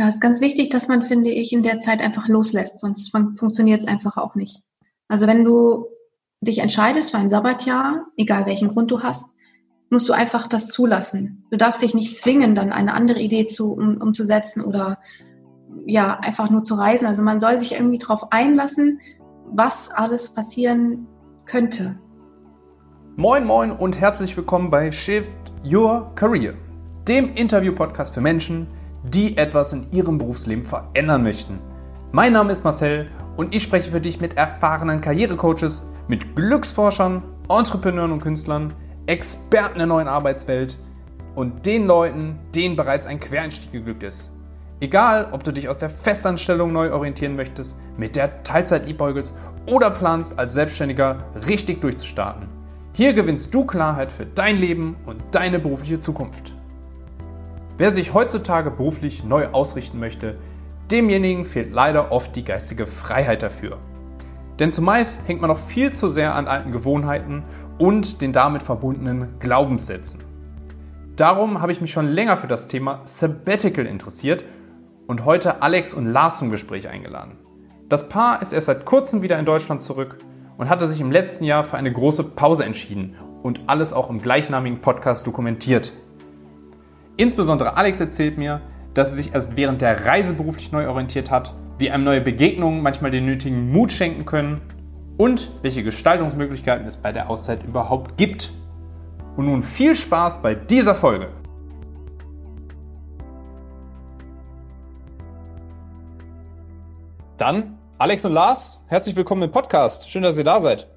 Ja, es ist ganz wichtig, dass man, finde ich, in der Zeit einfach loslässt, sonst fun funktioniert es einfach auch nicht. Also wenn du dich entscheidest für ein Sabbatjahr, egal welchen Grund du hast, musst du einfach das zulassen. Du darfst dich nicht zwingen, dann eine andere Idee zu, um, umzusetzen oder ja, einfach nur zu reisen. Also man soll sich irgendwie darauf einlassen, was alles passieren könnte. Moin, moin und herzlich willkommen bei Shift Your Career, dem Interview-Podcast für Menschen, die etwas in ihrem Berufsleben verändern möchten. Mein Name ist Marcel und ich spreche für dich mit erfahrenen Karrierecoaches, mit Glücksforschern, Entrepreneuren und Künstlern, Experten der neuen Arbeitswelt und den Leuten, denen bereits ein Quereinstieg geglückt ist. Egal, ob du dich aus der Festanstellung neu orientieren möchtest, mit der Teilzeit liebäugelst oder planst, als Selbstständiger richtig durchzustarten. Hier gewinnst du Klarheit für dein Leben und deine berufliche Zukunft. Wer sich heutzutage beruflich neu ausrichten möchte, demjenigen fehlt leider oft die geistige Freiheit dafür. Denn zumeist hängt man noch viel zu sehr an alten Gewohnheiten und den damit verbundenen Glaubenssätzen. Darum habe ich mich schon länger für das Thema Sabbatical interessiert und heute Alex und Lars zum Gespräch eingeladen. Das Paar ist erst seit kurzem wieder in Deutschland zurück und hatte sich im letzten Jahr für eine große Pause entschieden und alles auch im gleichnamigen Podcast dokumentiert. Insbesondere Alex erzählt mir, dass sie sich erst während der Reise beruflich neu orientiert hat, wie einem neue Begegnungen manchmal den nötigen Mut schenken können und welche Gestaltungsmöglichkeiten es bei der Auszeit überhaupt gibt. Und nun viel Spaß bei dieser Folge. Dann, Alex und Lars, herzlich willkommen im Podcast. Schön, dass ihr da seid.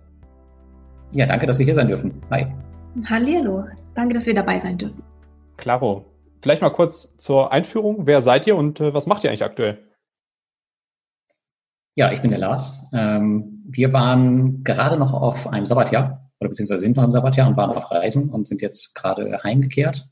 Ja, danke, dass wir hier sein dürfen. Hi. Hallihallo. Danke, dass wir dabei sein dürfen. Klaro. Vielleicht mal kurz zur Einführung. Wer seid ihr und äh, was macht ihr eigentlich aktuell? Ja, ich bin der Lars. Ähm, wir waren gerade noch auf einem Sabbatjahr oder beziehungsweise sind noch im Sabbatjahr und waren auf Reisen und sind jetzt gerade heimgekehrt.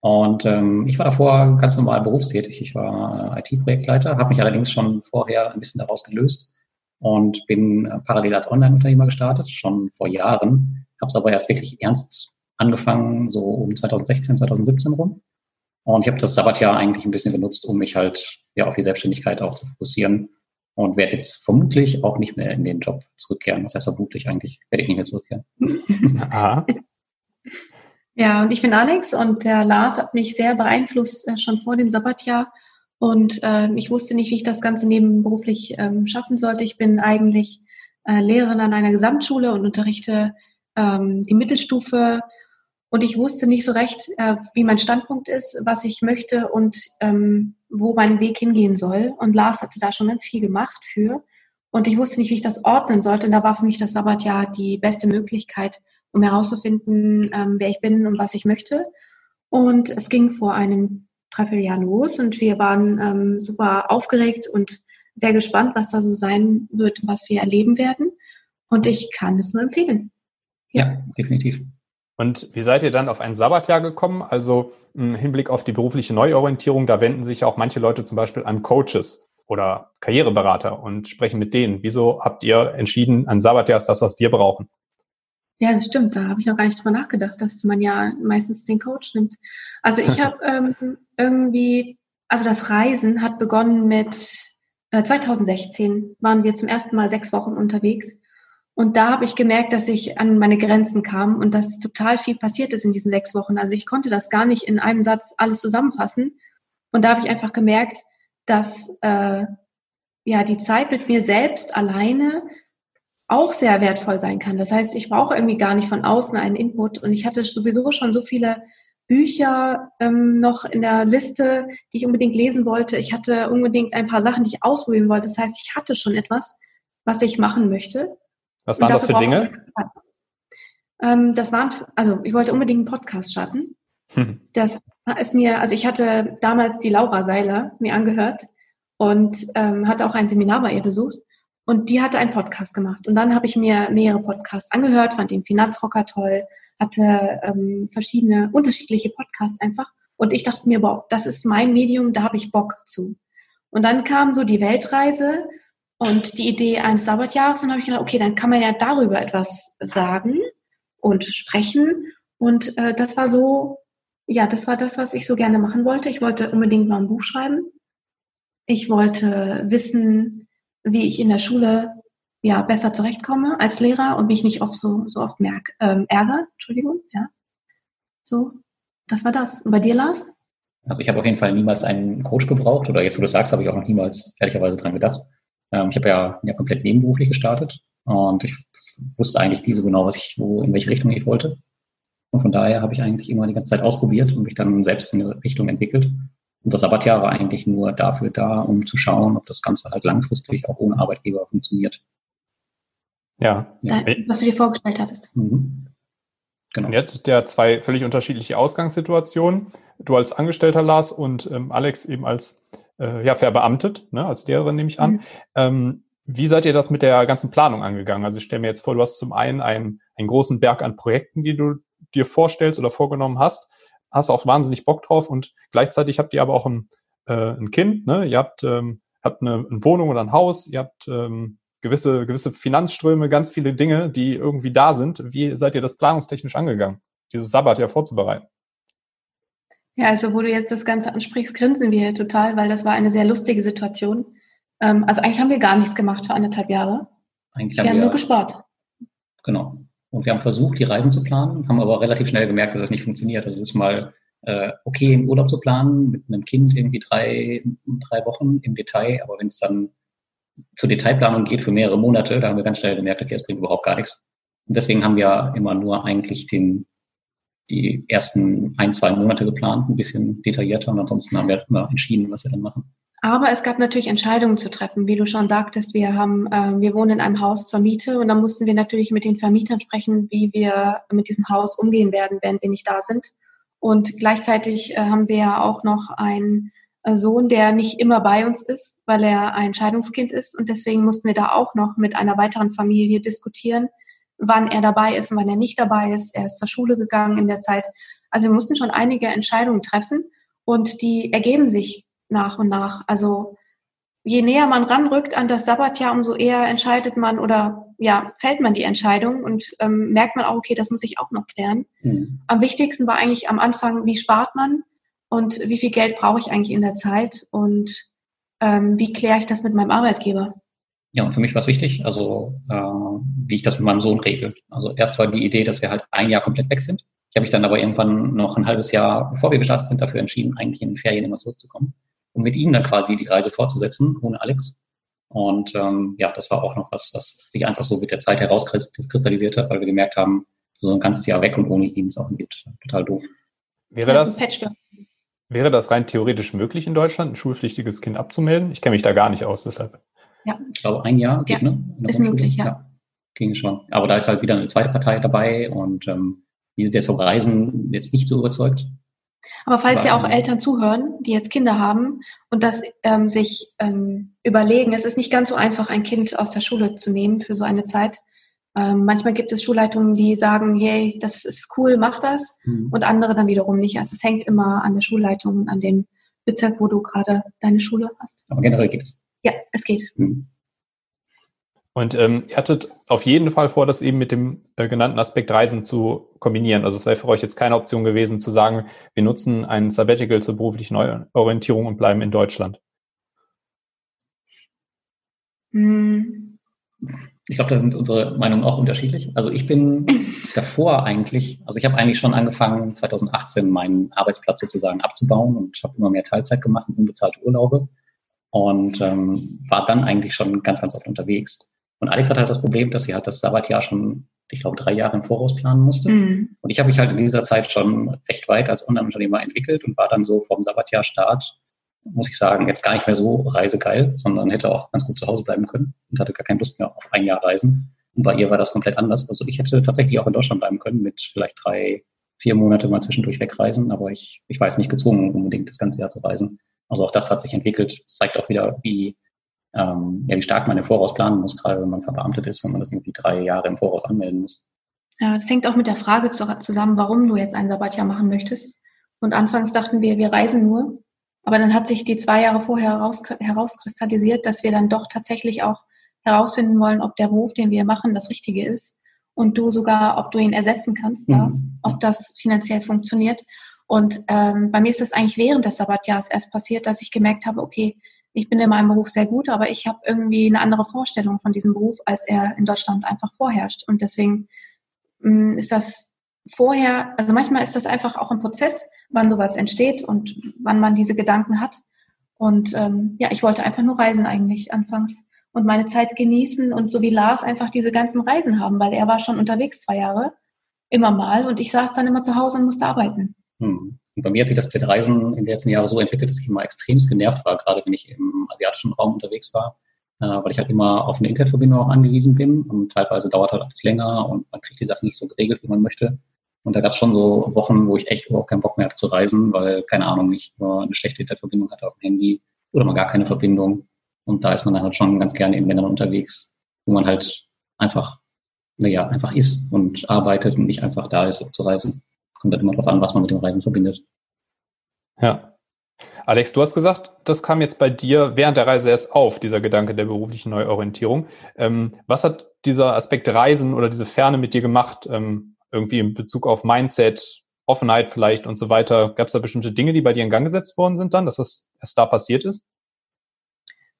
Und ähm, ich war davor ganz normal berufstätig. Ich war äh, IT-Projektleiter, habe mich allerdings schon vorher ein bisschen daraus gelöst und bin äh, parallel als Online-Unternehmer gestartet, schon vor Jahren. Habe es aber erst wirklich ernst angefangen, so um 2016, 2017 rum. Und ich habe das Sabbatjahr eigentlich ein bisschen genutzt, um mich halt ja auf die Selbstständigkeit auch zu fokussieren und werde jetzt vermutlich auch nicht mehr in den Job zurückkehren. Das heißt vermutlich eigentlich werde ich nicht mehr zurückkehren. Aha. Ja, und ich bin Alex und der Lars hat mich sehr beeinflusst äh, schon vor dem Sabbatjahr. Und äh, ich wusste nicht, wie ich das Ganze nebenberuflich ähm, schaffen sollte. Ich bin eigentlich äh, Lehrerin an einer Gesamtschule und unterrichte ähm, die Mittelstufe und ich wusste nicht so recht, äh, wie mein Standpunkt ist, was ich möchte und ähm, wo mein Weg hingehen soll. Und Lars hatte da schon ganz viel gemacht für. Und ich wusste nicht, wie ich das ordnen sollte. Und da war für mich das Sabbatjahr die beste Möglichkeit, um herauszufinden, ähm, wer ich bin und was ich möchte. Und es ging vor einem Dreivierteljahr los und wir waren ähm, super aufgeregt und sehr gespannt, was da so sein wird, was wir erleben werden. Und ich kann es nur empfehlen. Ja, definitiv. Und wie seid ihr dann auf ein Sabbatjahr gekommen? Also im Hinblick auf die berufliche Neuorientierung, da wenden sich ja auch manche Leute zum Beispiel an Coaches oder Karriereberater und sprechen mit denen. Wieso habt ihr entschieden, ein Sabbatjahr ist das, was wir brauchen? Ja, das stimmt. Da habe ich noch gar nicht drüber nachgedacht, dass man ja meistens den Coach nimmt. Also ich habe ähm, irgendwie, also das Reisen hat begonnen mit äh, 2016 waren wir zum ersten Mal sechs Wochen unterwegs und da habe ich gemerkt, dass ich an meine Grenzen kam und dass total viel passiert ist in diesen sechs Wochen. Also ich konnte das gar nicht in einem Satz alles zusammenfassen. Und da habe ich einfach gemerkt, dass äh, ja die Zeit mit mir selbst alleine auch sehr wertvoll sein kann. Das heißt, ich brauche irgendwie gar nicht von außen einen Input. Und ich hatte sowieso schon so viele Bücher ähm, noch in der Liste, die ich unbedingt lesen wollte. Ich hatte unbedingt ein paar Sachen, die ich ausprobieren wollte. Das heißt, ich hatte schon etwas, was ich machen möchte. Was waren das für Dinge? Ähm, das waren, also ich wollte unbedingt einen Podcast starten. Hm. Das ist mir, also ich hatte damals die Laura Seiler mir angehört und ähm, hatte auch ein Seminar bei ihr besucht. Und die hatte einen Podcast gemacht. Und dann habe ich mir mehrere Podcasts angehört, fand den Finanzrocker toll, hatte ähm, verschiedene, unterschiedliche Podcasts einfach. Und ich dachte mir, boah, das ist mein Medium, da habe ich Bock zu. Und dann kam so die Weltreise und die Idee eines Sabbatjahres. Dann habe ich gedacht, okay, dann kann man ja darüber etwas sagen und sprechen. Und äh, das war so, ja, das war das, was ich so gerne machen wollte. Ich wollte unbedingt mal ein Buch schreiben. Ich wollte wissen, wie ich in der Schule ja besser zurechtkomme als Lehrer und mich nicht oft so, so oft merk, ähm, ärgere. Entschuldigung, ja. So, das war das. Und bei dir, Lars? Also ich habe auf jeden Fall niemals einen Coach gebraucht oder jetzt, wo du das sagst, habe ich auch noch niemals ehrlicherweise dran gedacht. Ähm, ich habe ja, ja komplett nebenberuflich gestartet und ich wusste eigentlich nie so genau, was ich, wo, in welche Richtung ich wollte. Und von daher habe ich eigentlich immer die ganze Zeit ausprobiert und mich dann selbst in eine Richtung entwickelt. Und das Sabbatjahr war eigentlich nur dafür da, um zu schauen, ob das Ganze halt langfristig auch ohne Arbeitgeber funktioniert. Ja. ja. Was du dir vorgestellt hattest. Mhm. Genau. Und jetzt ja zwei völlig unterschiedliche Ausgangssituationen. Du als Angestellter Lars und ähm, Alex eben als äh, ja, verbeamtet, ne, als Lehrerin nehme ich an. Mhm. Ähm, wie seid ihr das mit der ganzen Planung angegangen? Also ich stelle mir jetzt vor, du hast zum einen einen, einen großen Berg an Projekten, die du dir vorstellst oder vorgenommen hast, hast auch wahnsinnig Bock drauf und gleichzeitig habt ihr aber auch ein, äh, ein Kind, ne? ihr habt, ähm, habt eine, eine Wohnung oder ein Haus, ihr habt ähm, gewisse, gewisse Finanzströme, ganz viele Dinge, die irgendwie da sind. Wie seid ihr das planungstechnisch angegangen, dieses Sabbat ja vorzubereiten? Ja, also wo du jetzt das Ganze ansprichst, grinsen wir total, weil das war eine sehr lustige Situation. Ähm, also eigentlich haben wir gar nichts gemacht für anderthalb Jahre. Eigentlich haben wir haben wir, nur gespart. Genau. Und wir haben versucht, die Reisen zu planen, haben aber relativ schnell gemerkt, dass das nicht funktioniert. Also es ist mal äh, okay, einen Urlaub zu planen mit einem Kind irgendwie drei, drei Wochen im Detail, aber wenn es dann zur Detailplanung geht für mehrere Monate, da haben wir ganz schnell gemerkt, okay, das bringt überhaupt gar nichts. Und deswegen haben wir immer nur eigentlich den, die ersten ein, zwei Monate geplant, ein bisschen detaillierter und ansonsten haben wir immer entschieden, was wir dann machen. Aber es gab natürlich Entscheidungen zu treffen. Wie du schon sagtest, wir haben, äh, wir wohnen in einem Haus zur Miete und dann mussten wir natürlich mit den Vermietern sprechen, wie wir mit diesem Haus umgehen werden, wenn wir nicht da sind. Und gleichzeitig äh, haben wir ja auch noch einen äh, Sohn, der nicht immer bei uns ist, weil er ein Scheidungskind ist. Und deswegen mussten wir da auch noch mit einer weiteren Familie diskutieren, wann er dabei ist und wann er nicht dabei ist. Er ist zur Schule gegangen in der Zeit. Also wir mussten schon einige Entscheidungen treffen und die ergeben sich nach und nach. Also je näher man ranrückt an das Sabbatjahr, umso eher entscheidet man oder ja, fällt man die Entscheidung und ähm, merkt man auch, okay, das muss ich auch noch klären. Mhm. Am wichtigsten war eigentlich am Anfang, wie spart man und wie viel Geld brauche ich eigentlich in der Zeit und ähm, wie kläre ich das mit meinem Arbeitgeber? Ja, und für mich war es wichtig, also äh, wie ich das mit meinem Sohn regel. Also erst war die Idee, dass wir halt ein Jahr komplett weg sind. Ich habe mich dann aber irgendwann noch ein halbes Jahr, bevor wir gestartet sind, dafür entschieden, eigentlich in den Ferien immer zurückzukommen um mit ihm dann quasi die Reise fortzusetzen, ohne Alex. Und ähm, ja, das war auch noch was, was sich einfach so mit der Zeit herauskristallisiert hat, weil wir gemerkt haben, so ein ganzes Jahr weg und ohne ihn ist auch total doof. Wäre das, wäre das rein theoretisch möglich in Deutschland, ein schulpflichtiges Kind abzumelden? Ich kenne mich da gar nicht aus, deshalb. Ja. Ich glaube, ein Jahr geht, ja, ne? Ist möglich, ja. ja. Ging schon. Aber da ist halt wieder eine zweite Partei dabei und ähm, die sind jetzt vom Reisen jetzt nicht so überzeugt. Aber falls ja auch Eltern zuhören, die jetzt Kinder haben und das ähm, sich ähm, überlegen, es ist nicht ganz so einfach, ein Kind aus der Schule zu nehmen für so eine Zeit. Ähm, manchmal gibt es Schulleitungen, die sagen, hey, das ist cool, mach das. Mhm. Und andere dann wiederum nicht. Also es hängt immer an der Schulleitung und an dem Bezirk, wo du gerade deine Schule hast. Aber generell geht es. Ja, es geht. Mhm. Und ähm, ihr hattet auf jeden Fall vor, das eben mit dem äh, genannten Aspekt Reisen zu kombinieren. Also es wäre für euch jetzt keine Option gewesen zu sagen, wir nutzen ein Sabbatical zur beruflichen Orientierung und bleiben in Deutschland. Hm. Ich glaube, da sind unsere Meinungen auch unterschiedlich. Also ich bin davor eigentlich, also ich habe eigentlich schon angefangen, 2018 meinen Arbeitsplatz sozusagen abzubauen und habe immer mehr Teilzeit gemacht und unbezahlte Urlaube und ähm, war dann eigentlich schon ganz, ganz oft unterwegs. Und Alex hat halt das Problem, dass sie halt das Sabbatjahr schon, ich glaube, drei Jahre im Voraus planen musste. Mhm. Und ich habe mich halt in dieser Zeit schon recht weit als Online-Unternehmer entwickelt und war dann so vom Sabbatjahr-Start, muss ich sagen, jetzt gar nicht mehr so reisegeil, sondern hätte auch ganz gut zu Hause bleiben können und hatte gar keine Lust mehr auf ein Jahr Reisen. Und bei ihr war das komplett anders. Also ich hätte tatsächlich auch in Deutschland bleiben können mit vielleicht drei, vier Monate mal zwischendurch wegreisen, aber ich, ich war jetzt nicht gezwungen, unbedingt das ganze Jahr zu reisen. Also auch das hat sich entwickelt. Das zeigt auch wieder, wie ähm, ja, wie stark man im Voraus planen muss, gerade wenn man verbeamtet ist, wenn man das irgendwie drei Jahre im Voraus anmelden muss. Ja, das hängt auch mit der Frage zusammen, warum du jetzt ein Sabbatjahr machen möchtest. Und anfangs dachten wir, wir reisen nur. Aber dann hat sich die zwei Jahre vorher heraus, herauskristallisiert, dass wir dann doch tatsächlich auch herausfinden wollen, ob der Beruf, den wir machen, das Richtige ist. Und du sogar, ob du ihn ersetzen kannst, mhm. Lars, ob das finanziell funktioniert. Und ähm, bei mir ist das eigentlich während des Sabbatjahres erst passiert, dass ich gemerkt habe, okay, ich bin in meinem Beruf sehr gut, aber ich habe irgendwie eine andere Vorstellung von diesem Beruf, als er in Deutschland einfach vorherrscht. Und deswegen mh, mm, ist das vorher, also manchmal ist das einfach auch ein Prozess, wann sowas entsteht und wann man diese Gedanken hat. Und ähm, ja, ich wollte einfach nur reisen eigentlich anfangs und meine Zeit genießen und so wie Lars einfach diese ganzen Reisen haben, weil er war schon unterwegs zwei Jahre, immer mal und ich saß dann immer zu Hause und musste arbeiten. Hm. Und bei mir hat sich das mit Reisen in den letzten Jahren so entwickelt, dass ich immer extremst genervt war, gerade wenn ich im asiatischen Raum unterwegs war, äh, weil ich halt immer auf eine Internetverbindung auch angewiesen bin und teilweise dauert halt alles länger und man kriegt die Sachen nicht so geregelt, wie man möchte. Und da gab es schon so Wochen, wo ich echt überhaupt keinen Bock mehr hatte zu reisen, weil, keine Ahnung, ich nur eine schlechte Internetverbindung hatte auf dem Handy oder mal gar keine Verbindung. Und da ist man dann halt schon ganz gerne in Ländern unterwegs, wo man halt einfach, naja, einfach ist und arbeitet und nicht einfach da ist, um zu reisen. Kommt halt immer darauf an, was man mit dem Reisen verbindet. Ja. Alex, du hast gesagt, das kam jetzt bei dir während der Reise erst auf, dieser Gedanke der beruflichen Neuorientierung. Ähm, was hat dieser Aspekt Reisen oder diese Ferne mit dir gemacht? Ähm, irgendwie in Bezug auf Mindset, Offenheit vielleicht und so weiter. Gab es da bestimmte Dinge, die bei dir in Gang gesetzt worden sind dann, dass das erst da passiert ist?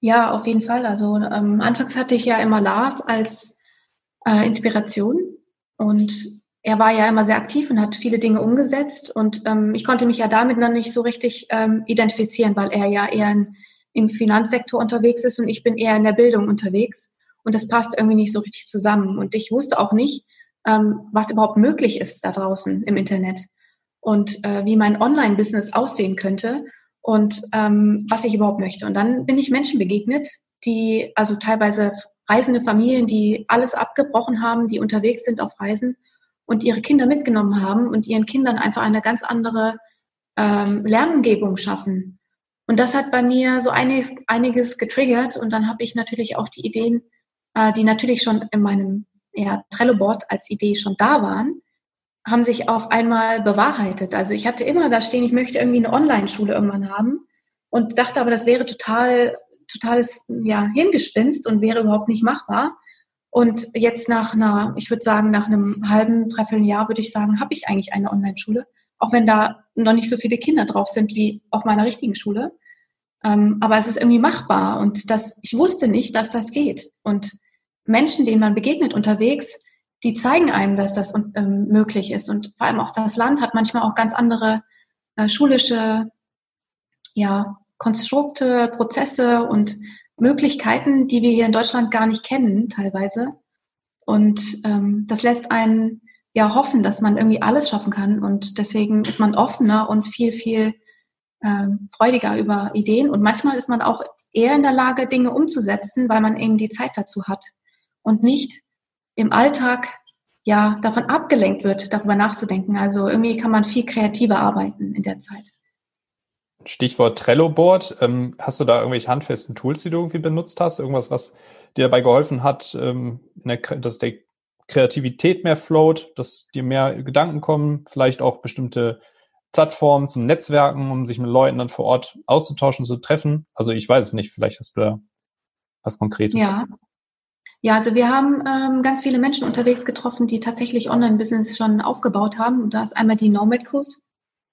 Ja, auf jeden Fall. Also ähm, anfangs hatte ich ja immer Lars als äh, Inspiration und er war ja immer sehr aktiv und hat viele Dinge umgesetzt. Und ähm, ich konnte mich ja damit noch nicht so richtig ähm, identifizieren, weil er ja eher in, im Finanzsektor unterwegs ist und ich bin eher in der Bildung unterwegs. Und das passt irgendwie nicht so richtig zusammen. Und ich wusste auch nicht, ähm, was überhaupt möglich ist da draußen im Internet und äh, wie mein Online-Business aussehen könnte und ähm, was ich überhaupt möchte. Und dann bin ich Menschen begegnet, die also teilweise reisende Familien, die alles abgebrochen haben, die unterwegs sind auf Reisen und ihre Kinder mitgenommen haben und ihren Kindern einfach eine ganz andere ähm, Lernumgebung schaffen. Und das hat bei mir so einiges, einiges getriggert und dann habe ich natürlich auch die Ideen, äh, die natürlich schon in meinem ja, Trello-Board als Idee schon da waren, haben sich auf einmal bewahrheitet. Also ich hatte immer da stehen, ich möchte irgendwie eine Online-Schule irgendwann haben und dachte aber, das wäre total, totales ja, Hingespinst und wäre überhaupt nicht machbar. Und jetzt nach einer, ich würde sagen, nach einem halben, dreiviertel Jahr würde ich sagen, habe ich eigentlich eine Online-Schule, auch wenn da noch nicht so viele Kinder drauf sind wie auf meiner richtigen Schule. Ähm, aber es ist irgendwie machbar und das, ich wusste nicht, dass das geht. Und Menschen, denen man begegnet unterwegs, die zeigen einem, dass das ähm, möglich ist. Und vor allem auch das Land hat manchmal auch ganz andere äh, schulische ja, Konstrukte, Prozesse und Möglichkeiten, die wir hier in Deutschland gar nicht kennen, teilweise. Und ähm, das lässt einen ja hoffen, dass man irgendwie alles schaffen kann. Und deswegen ist man offener und viel, viel ähm, freudiger über Ideen. Und manchmal ist man auch eher in der Lage, Dinge umzusetzen, weil man eben die Zeit dazu hat und nicht im Alltag ja davon abgelenkt wird, darüber nachzudenken. Also irgendwie kann man viel kreativer arbeiten in der Zeit. Stichwort Trello-Board. Ähm, hast du da irgendwelche handfesten Tools, die du irgendwie benutzt hast? Irgendwas, was dir dabei geholfen hat, ähm, der, dass der Kreativität mehr float, dass dir mehr Gedanken kommen, vielleicht auch bestimmte Plattformen zum Netzwerken, um sich mit Leuten dann vor Ort auszutauschen, zu treffen? Also ich weiß es nicht, vielleicht hast du da was Konkretes. Ja. Ja, also wir haben ähm, ganz viele Menschen unterwegs getroffen, die tatsächlich Online-Business schon aufgebaut haben. Und da ist einmal die Nomad Cruise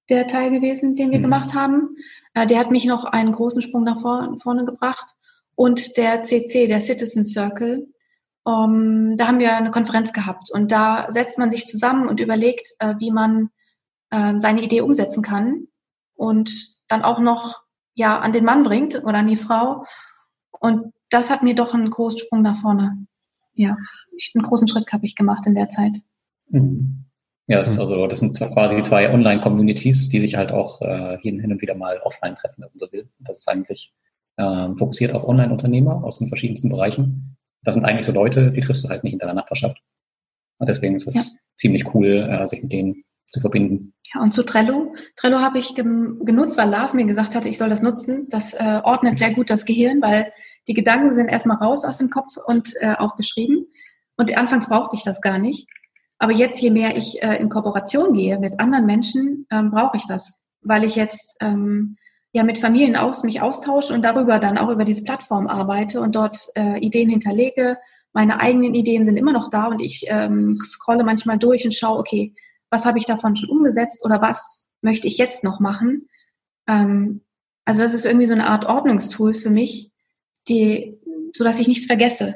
der Teil gewesen, den wir mhm. gemacht haben. Äh, der hat mich noch einen großen Sprung nach vor, vorne gebracht. Und der CC, der Citizen Circle, ähm, da haben wir eine Konferenz gehabt. Und da setzt man sich zusammen und überlegt, äh, wie man äh, seine Idee umsetzen kann und dann auch noch ja an den Mann bringt oder an die Frau. Und das hat mir doch einen großen Sprung nach vorne. Ja, einen großen Schritt habe ich gemacht in der Zeit. Mhm. Ja, das, mhm. also das sind quasi zwei Online-Communities, die sich halt auch äh, hin, hin und wieder mal offline treffen, wenn man so will. Das ist eigentlich äh, fokussiert auf Online-Unternehmer aus den verschiedensten Bereichen. Das sind eigentlich so Leute, die triffst du halt nicht in deiner Nachbarschaft. Und deswegen ist es ja. ziemlich cool, äh, sich mit denen zu verbinden. Ja, und zu Trello. Trello habe ich genutzt, weil Lars mir gesagt hatte, ich soll das nutzen. Das äh, ordnet sehr gut das Gehirn, weil die Gedanken sind erstmal raus aus dem Kopf und äh, auch geschrieben. Und anfangs brauchte ich das gar nicht. Aber jetzt, je mehr ich äh, in Kooperation gehe mit anderen Menschen, ähm, brauche ich das, weil ich jetzt ähm, ja mit Familien aus mich austausche und darüber dann auch über diese Plattform arbeite und dort äh, Ideen hinterlege. Meine eigenen Ideen sind immer noch da und ich ähm, scrolle manchmal durch und schaue, okay, was habe ich davon schon umgesetzt oder was möchte ich jetzt noch machen? Ähm, Also das ist irgendwie so eine Art Ordnungstool für mich, die, so dass ich nichts vergesse.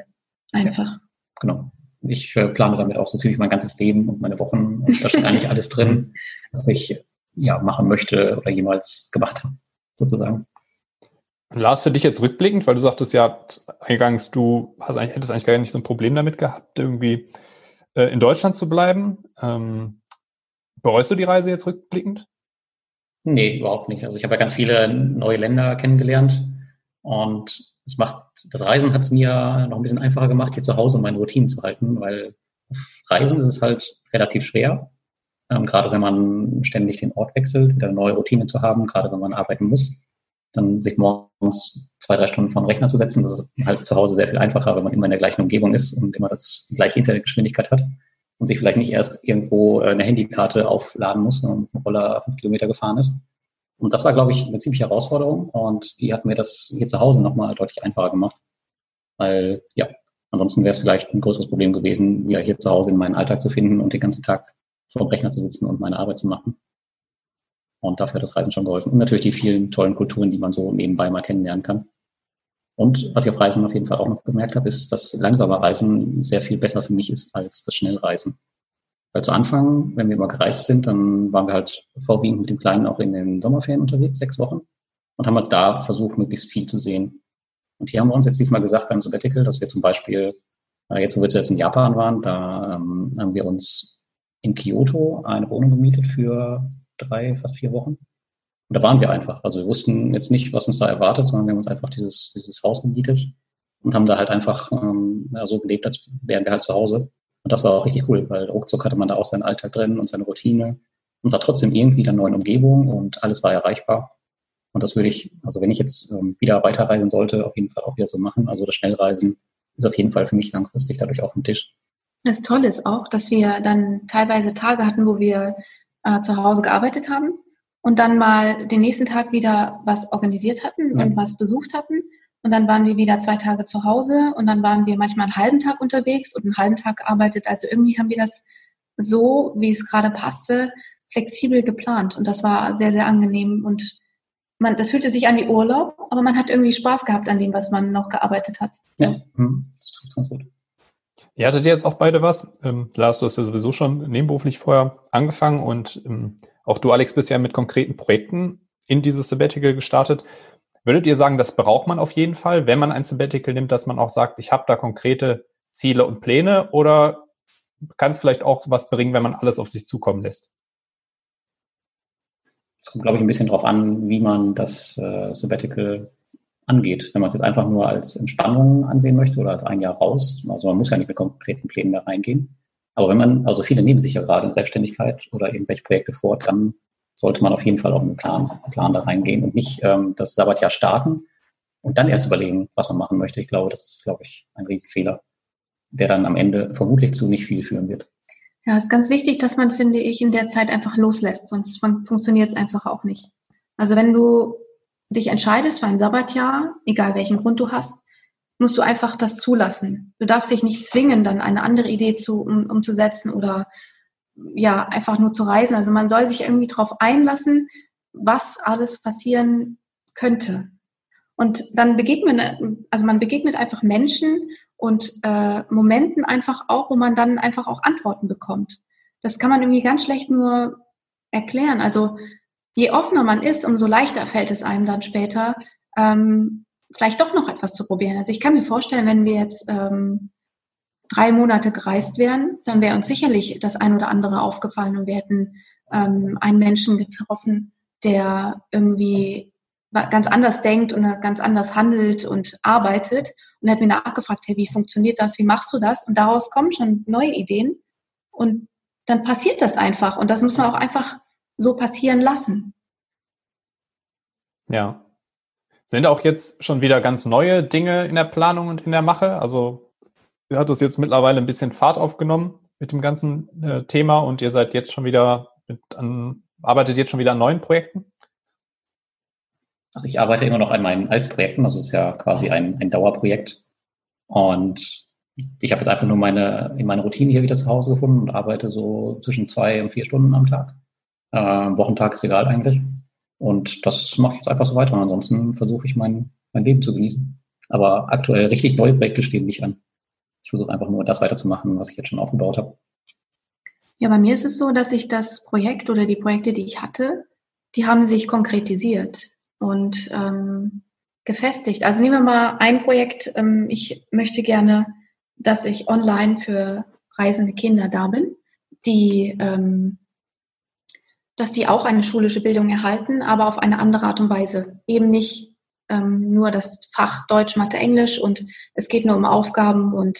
Einfach. Ja, genau. Ich äh, plane damit auch so ziemlich mein ganzes Leben und meine Wochen und da steht eigentlich alles drin, was ich ja machen möchte oder jemals gemacht habe, sozusagen. Lars, für dich jetzt rückblickend, weil du sagtest ja eingangs, du hast eigentlich, hättest eigentlich gar nicht so ein Problem damit gehabt, irgendwie äh, in Deutschland zu bleiben. Ähm, bereust du die Reise jetzt rückblickend? Nee, überhaupt nicht. Also ich habe ja ganz viele neue Länder kennengelernt und es macht, das Reisen hat es mir noch ein bisschen einfacher gemacht, hier zu Hause meine Routinen zu halten, weil auf Reisen ist es halt relativ schwer, ähm, gerade wenn man ständig den Ort wechselt, wieder eine neue Routine zu haben, gerade wenn man arbeiten muss dann sich morgens zwei, drei Stunden vor den Rechner zu setzen. Das ist halt zu Hause sehr viel einfacher, wenn man immer in der gleichen Umgebung ist und immer das, die gleiche Internetgeschwindigkeit hat und sich vielleicht nicht erst irgendwo äh, eine Handykarte aufladen muss, wenn man mit dem Roller fünf Kilometer gefahren ist. Und das war, glaube ich, eine ziemliche Herausforderung und die hat mir das hier zu Hause nochmal deutlich einfacher gemacht. Weil, ja, ansonsten wäre es vielleicht ein größeres Problem gewesen, wieder hier zu Hause in meinen Alltag zu finden und den ganzen Tag vor dem Rechner zu sitzen und meine Arbeit zu machen. Und dafür hat das Reisen schon geholfen. Und natürlich die vielen tollen Kulturen, die man so nebenbei mal kennenlernen kann. Und was ich auf Reisen auf jeden Fall auch noch gemerkt habe, ist, dass langsame Reisen sehr viel besser für mich ist als das Schnellreisen. Weil zu Anfang, wenn wir mal gereist sind, dann waren wir halt vorwiegend mit dem Kleinen auch in den Sommerferien unterwegs, sechs Wochen, und haben halt da versucht, möglichst viel zu sehen. Und hier haben wir uns jetzt diesmal gesagt beim Sabbatical, dass wir zum Beispiel, äh, jetzt wo wir zuerst in Japan waren, da ähm, haben wir uns in Kyoto eine Wohnung gemietet für drei, fast vier Wochen. Und da waren wir einfach. Also wir wussten jetzt nicht, was uns da erwartet, sondern wir haben uns einfach dieses, dieses Haus gemietet und haben da halt einfach ähm, ja, so gelebt, als wären wir halt zu Hause. Und das war auch richtig cool, weil ruckzuck hatte man da auch seinen Alltag drin und seine Routine und war trotzdem irgendwie in einer neuen Umgebung und alles war erreichbar. Und das würde ich, also wenn ich jetzt ähm, wieder weiterreisen sollte, auf jeden Fall auch wieder so machen. Also das Schnellreisen ist auf jeden Fall für mich langfristig dadurch auf dem Tisch. Das Tolle ist auch, dass wir dann teilweise Tage hatten, wo wir äh, zu Hause gearbeitet haben und dann mal den nächsten Tag wieder was organisiert hatten ja. und was besucht hatten. Und dann waren wir wieder zwei Tage zu Hause und dann waren wir manchmal einen halben Tag unterwegs und einen halben Tag gearbeitet. Also irgendwie haben wir das so, wie es gerade passte, flexibel geplant. Und das war sehr, sehr angenehm. Und man, das fühlte sich an wie Urlaub, aber man hat irgendwie Spaß gehabt an dem, was man noch gearbeitet hat. Ja, hm, das trifft ganz gut. Ihr hattet jetzt auch beide was. Ähm, Lars, du hast ja sowieso schon nebenberuflich vorher angefangen und ähm, auch du, Alex, bist ja mit konkreten Projekten in dieses Sabbatical gestartet. Würdet ihr sagen, das braucht man auf jeden Fall, wenn man ein Sabbatical nimmt, dass man auch sagt, ich habe da konkrete Ziele und Pläne oder kann es vielleicht auch was bringen, wenn man alles auf sich zukommen lässt? Es kommt, glaube ich, ein bisschen darauf an, wie man das äh, Sabbatical angeht. Wenn man es jetzt einfach nur als Entspannung ansehen möchte oder als ein Jahr raus, also man muss ja nicht mit konkreten Plänen da reingehen. Aber wenn man, also viele nehmen sich ja gerade in Selbstständigkeit oder irgendwelche Projekte vor, dann sollte man auf jeden Fall auch einen Plan, einen Plan da reingehen und nicht ähm, das Sabbatjahr starten und dann erst überlegen, was man machen möchte. Ich glaube, das ist, glaube ich, ein Riesenfehler, der dann am Ende vermutlich zu nicht viel führen wird. Ja, es ist ganz wichtig, dass man, finde ich, in der Zeit einfach loslässt, sonst fun funktioniert es einfach auch nicht. Also wenn du dich entscheidest für ein Sabbatjahr, egal welchen Grund du hast, musst du einfach das zulassen. Du darfst dich nicht zwingen, dann eine andere Idee zu, um, umzusetzen oder ja, einfach nur zu reisen. Also man soll sich irgendwie darauf einlassen, was alles passieren könnte. Und dann begegnet, also man begegnet einfach Menschen und äh, Momenten einfach auch, wo man dann einfach auch Antworten bekommt. Das kann man irgendwie ganz schlecht nur erklären. Also je offener man ist, umso leichter fällt es einem dann später, ähm, vielleicht doch noch etwas zu probieren. Also ich kann mir vorstellen, wenn wir jetzt ähm, drei Monate gereist wären, dann wäre uns sicherlich das ein oder andere aufgefallen und wir hätten ähm, einen Menschen getroffen, der irgendwie ganz anders denkt und ganz anders handelt und arbeitet und er hat mir nachgefragt, hey, wie funktioniert das, wie machst du das? Und daraus kommen schon neue Ideen und dann passiert das einfach und das muss man auch einfach so passieren lassen. Ja. Sind auch jetzt schon wieder ganz neue Dinge in der Planung und in der Mache? Also hat das jetzt mittlerweile ein bisschen Fahrt aufgenommen mit dem ganzen äh, Thema und ihr seid jetzt schon wieder mit an, arbeitet jetzt schon wieder an neuen Projekten? Also ich arbeite immer noch an meinen alten Projekten, es ist ja quasi ein, ein Dauerprojekt. Und ich habe jetzt einfach nur meine, in meine Routine hier wieder zu Hause gefunden und arbeite so zwischen zwei und vier Stunden am Tag. Äh, Wochentag ist egal eigentlich. Und das mache ich jetzt einfach so weiter. Und ansonsten versuche ich mein, mein Leben zu genießen. Aber aktuell richtig neue Projekte stehen nicht an. Ich versuche einfach nur das weiterzumachen, was ich jetzt schon aufgebaut habe. Ja, bei mir ist es so, dass ich das Projekt oder die Projekte, die ich hatte, die haben sich konkretisiert und ähm, gefestigt. Also nehmen wir mal ein Projekt. Ähm, ich möchte gerne, dass ich online für reisende Kinder da bin, die, ähm, dass die auch eine schulische Bildung erhalten, aber auf eine andere Art und Weise. Eben nicht ähm, nur das Fach Deutsch, Mathe, Englisch und es geht nur um Aufgaben und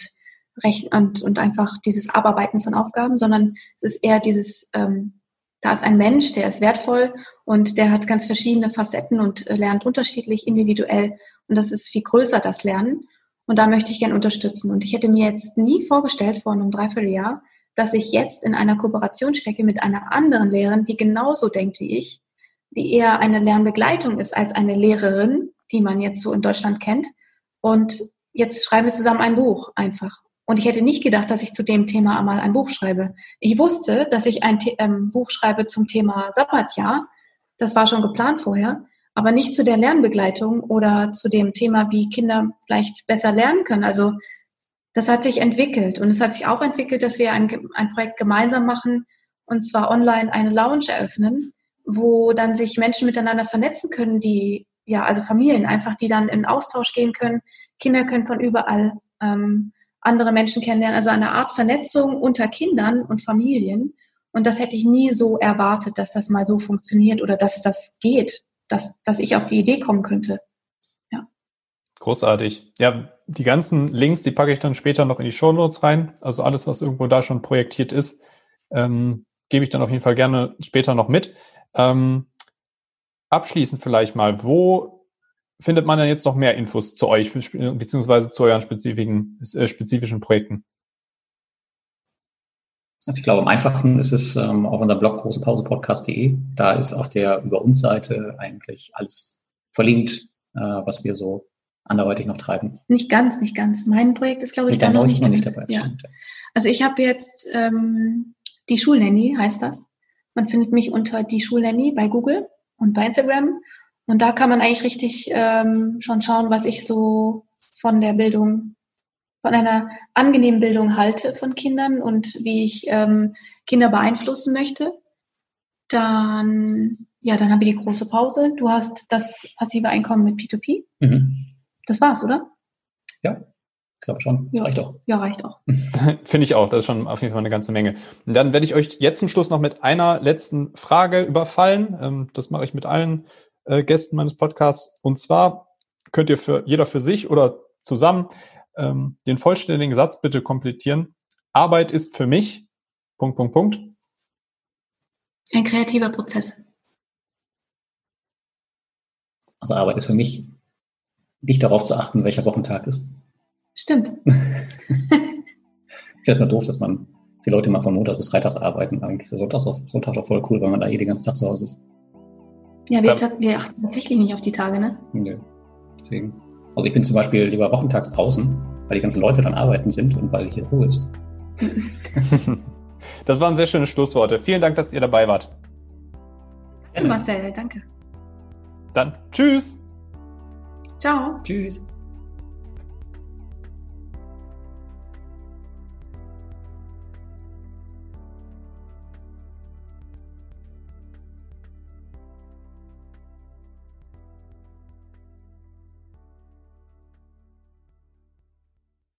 und, und einfach dieses Abarbeiten von Aufgaben, sondern es ist eher dieses, ähm, da ist ein Mensch, der ist wertvoll und der hat ganz verschiedene Facetten und äh, lernt unterschiedlich, individuell. Und das ist viel größer, das Lernen. Und da möchte ich gern unterstützen. Und ich hätte mir jetzt nie vorgestellt, vor einem Dreivierteljahr, dass ich jetzt in einer Kooperation stecke mit einer anderen Lehrerin, die genauso denkt wie ich, die eher eine Lernbegleitung ist als eine Lehrerin, die man jetzt so in Deutschland kennt. Und jetzt schreiben wir zusammen ein Buch einfach. Und ich hätte nicht gedacht, dass ich zu dem Thema einmal ein Buch schreibe. Ich wusste, dass ich ein ähm, Buch schreibe zum Thema Sabbatjahr. Das war schon geplant vorher, aber nicht zu der Lernbegleitung oder zu dem Thema, wie Kinder vielleicht besser lernen können. Also das hat sich entwickelt und es hat sich auch entwickelt, dass wir ein, ein Projekt gemeinsam machen und zwar online eine Lounge eröffnen, wo dann sich Menschen miteinander vernetzen können, die ja also Familien einfach, die dann in Austausch gehen können. Kinder können von überall ähm, andere Menschen kennenlernen, also eine Art Vernetzung unter Kindern und Familien. Und das hätte ich nie so erwartet, dass das mal so funktioniert oder dass das geht, dass, dass ich auf die Idee kommen könnte. Ja. Großartig. Ja, die ganzen Links, die packe ich dann später noch in die Show Notes rein. Also alles, was irgendwo da schon projektiert ist, ähm, gebe ich dann auf jeden Fall gerne später noch mit. Ähm, abschließend vielleicht mal, wo findet man dann jetzt noch mehr Infos zu euch, beziehungsweise zu euren spezifischen, äh, spezifischen Projekten? Also ich glaube, am einfachsten ist es ähm, auf unserem Blog großepausepodcast.de. Da ist auf der Über uns Seite eigentlich alles verlinkt, äh, was wir so anderweitig noch treiben. Nicht ganz, nicht ganz. Mein Projekt ist, glaube ich, da noch nicht, noch nicht dabei. Ja. Also ich habe jetzt ähm, die Schulnanny, heißt das. Man findet mich unter die Schulnanny bei Google und bei Instagram. Und da kann man eigentlich richtig ähm, schon schauen, was ich so von der Bildung, von einer angenehmen Bildung halte von Kindern und wie ich ähm, Kinder beeinflussen möchte. Dann, ja, dann habe ich die große Pause. Du hast das passive Einkommen mit P2P. Mhm. Das war's, oder? Ja, ich glaube schon. Das ja. reicht auch. Ja, reicht auch. Finde ich auch. Das ist schon auf jeden Fall eine ganze Menge. Und dann werde ich euch jetzt zum Schluss noch mit einer letzten Frage überfallen. Ähm, das mache ich mit allen äh, Gästen meines Podcasts. Und zwar könnt ihr für jeder für sich oder zusammen ähm, den vollständigen Satz bitte komplettieren. Arbeit ist für mich Punkt, Punkt, Punkt. Ein kreativer Prozess. Also Arbeit ist für mich nicht darauf zu achten, welcher Wochentag ist. Stimmt. ich finde es mal doof, dass man die Leute mal von Montags bis Freitags arbeiten. Eigentlich ist Sonntag doch, Sonntag doch voll cool, weil man da eh den ganzen Tag zu Hause ist. Ja, wir, wir achten tatsächlich nicht auf die Tage, ne? Nö. Deswegen. Also ich bin zum Beispiel lieber wochentags draußen, weil die ganzen Leute dann arbeiten sind und weil hier Ruhe ist. das waren sehr schöne Schlussworte. Vielen Dank, dass ihr dabei wart. Gerne. Marcel, danke. Dann tschüss. Ciao. Tschüss.